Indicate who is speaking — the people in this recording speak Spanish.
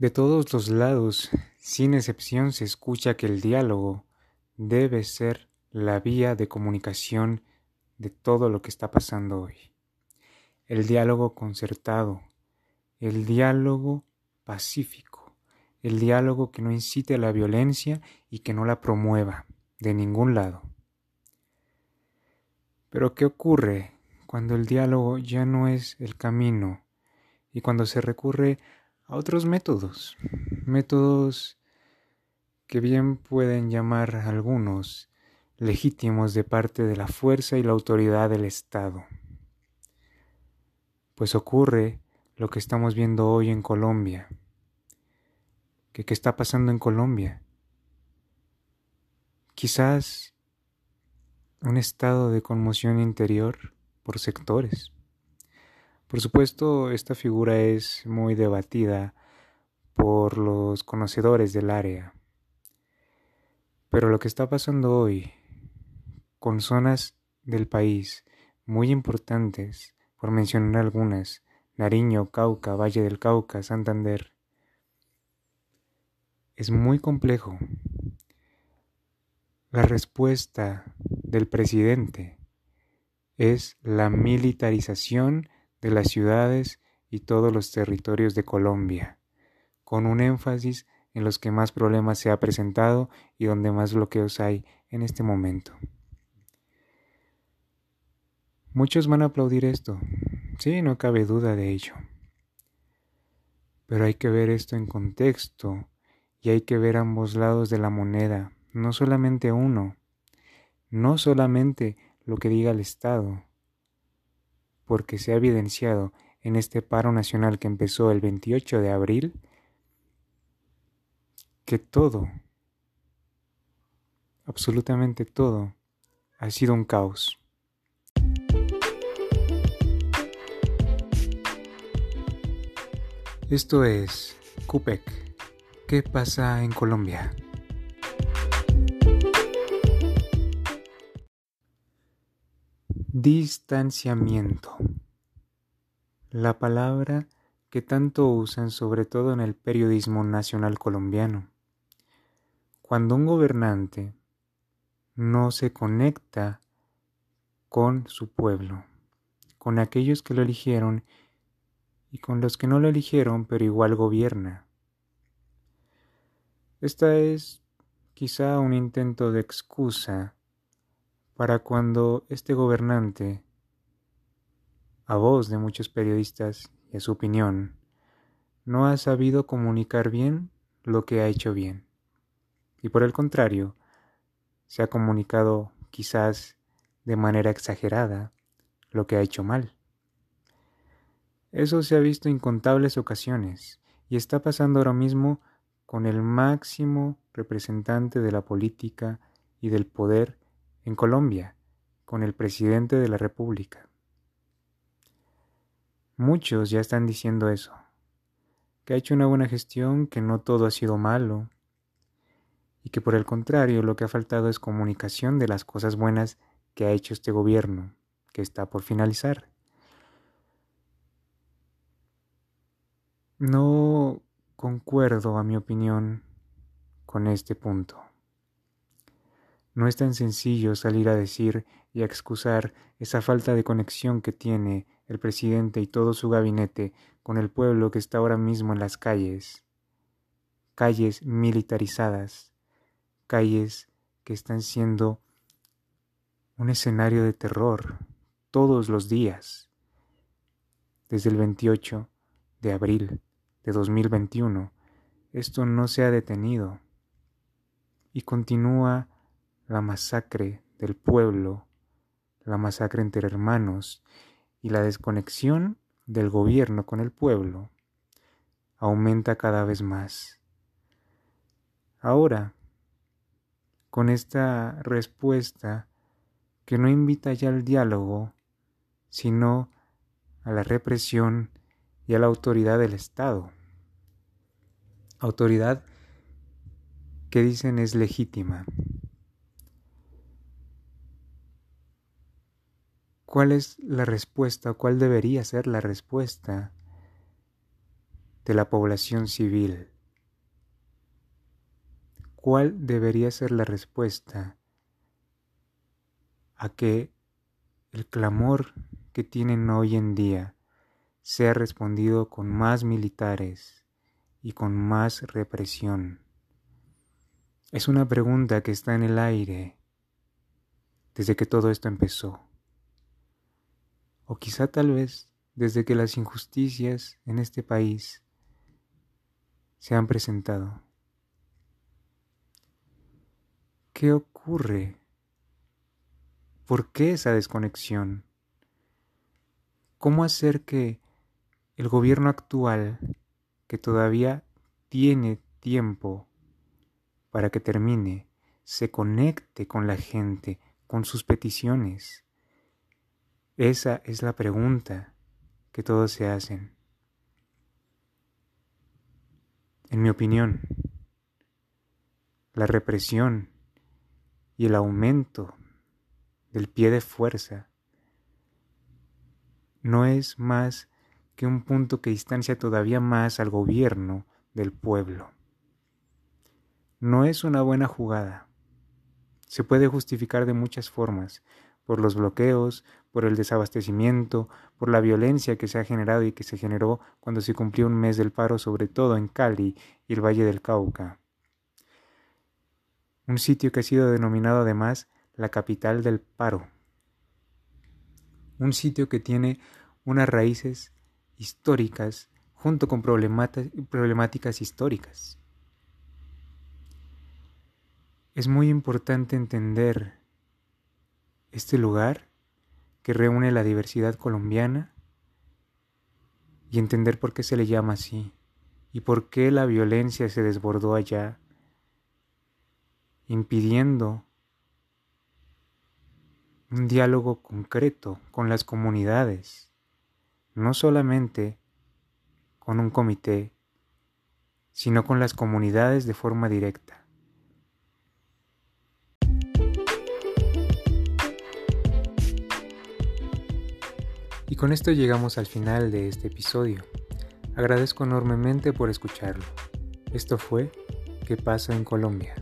Speaker 1: De todos los lados, sin excepción, se escucha que el diálogo debe ser la vía de comunicación de todo lo que está pasando hoy. El diálogo concertado, el diálogo pacífico, el diálogo que no incite a la violencia y que no la promueva de ningún lado. Pero ¿qué ocurre cuando el diálogo ya no es el camino y cuando se recurre a otros métodos? Métodos que bien pueden llamar algunos legítimos de parte de la fuerza y la autoridad del Estado. Pues ocurre lo que estamos viendo hoy en Colombia. ¿Qué, qué está pasando en Colombia? Quizás un estado de conmoción interior por sectores. Por supuesto, esta figura es muy debatida por los conocedores del área. Pero lo que está pasando hoy con zonas del país muy importantes, por mencionar algunas, Nariño, Cauca, Valle del Cauca, Santander, es muy complejo. La respuesta del presidente es la militarización de las ciudades y todos los territorios de Colombia, con un énfasis en los que más problemas se ha presentado y donde más bloqueos hay en este momento. Muchos van a aplaudir esto, sí, no cabe duda de ello. Pero hay que ver esto en contexto y hay que ver ambos lados de la moneda, no solamente uno, no solamente lo que diga el Estado, porque se ha evidenciado en este paro nacional que empezó el 28 de abril, que todo, absolutamente todo, ha sido un caos. Esto es CUPEC. ¿Qué pasa en Colombia? Distanciamiento. La palabra que tanto usan sobre todo en el periodismo nacional colombiano. Cuando un gobernante no se conecta con su pueblo, con aquellos que lo eligieron y con los que no lo eligieron pero igual gobierna. Esta es quizá un intento de excusa para cuando este gobernante, a voz de muchos periodistas y a su opinión, no ha sabido comunicar bien lo que ha hecho bien. Y por el contrario, se ha comunicado quizás de manera exagerada lo que ha hecho mal. Eso se ha visto incontables ocasiones y está pasando ahora mismo con el máximo representante de la política y del poder en Colombia, con el presidente de la República. Muchos ya están diciendo eso, que ha hecho una buena gestión, que no todo ha sido malo, y que por el contrario lo que ha faltado es comunicación de las cosas buenas que ha hecho este gobierno, que está por finalizar. No concuerdo, a mi opinión, con este punto. No es tan sencillo salir a decir y a excusar esa falta de conexión que tiene el presidente y todo su gabinete con el pueblo que está ahora mismo en las calles, calles militarizadas, calles que están siendo un escenario de terror todos los días, desde el 28 de abril de 2021, esto no se ha detenido. Y continúa la masacre del pueblo, la masacre entre hermanos y la desconexión del gobierno con el pueblo aumenta cada vez más. Ahora, con esta respuesta que no invita ya al diálogo, sino a la represión y a la autoridad del Estado. Autoridad que dicen es legítima. ¿Cuál es la respuesta? ¿Cuál debería ser la respuesta de la población civil? ¿cuál debería ser la respuesta a que el clamor que tienen hoy en día sea respondido con más militares y con más represión? Es una pregunta que está en el aire desde que todo esto empezó. O quizá tal vez desde que las injusticias en este país se han presentado. ¿Qué ocurre? ¿Por qué esa desconexión? ¿Cómo hacer que el gobierno actual, que todavía tiene tiempo para que termine, se conecte con la gente, con sus peticiones? Esa es la pregunta que todos se hacen. En mi opinión, la represión y el aumento del pie de fuerza no es más que un punto que distancia todavía más al gobierno del pueblo. No es una buena jugada. Se puede justificar de muchas formas, por los bloqueos, por el desabastecimiento, por la violencia que se ha generado y que se generó cuando se cumplió un mes del paro, sobre todo en Cali y el Valle del Cauca. Un sitio que ha sido denominado además la capital del paro. Un sitio que tiene unas raíces históricas junto con problemáticas históricas. Es muy importante entender este lugar que reúne la diversidad colombiana y entender por qué se le llama así y por qué la violencia se desbordó allá, impidiendo un diálogo concreto con las comunidades, no solamente con un comité, sino con las comunidades de forma directa. Y con esto llegamos al final de este episodio. Agradezco enormemente por escucharlo. Esto fue ¿Qué pasa en Colombia?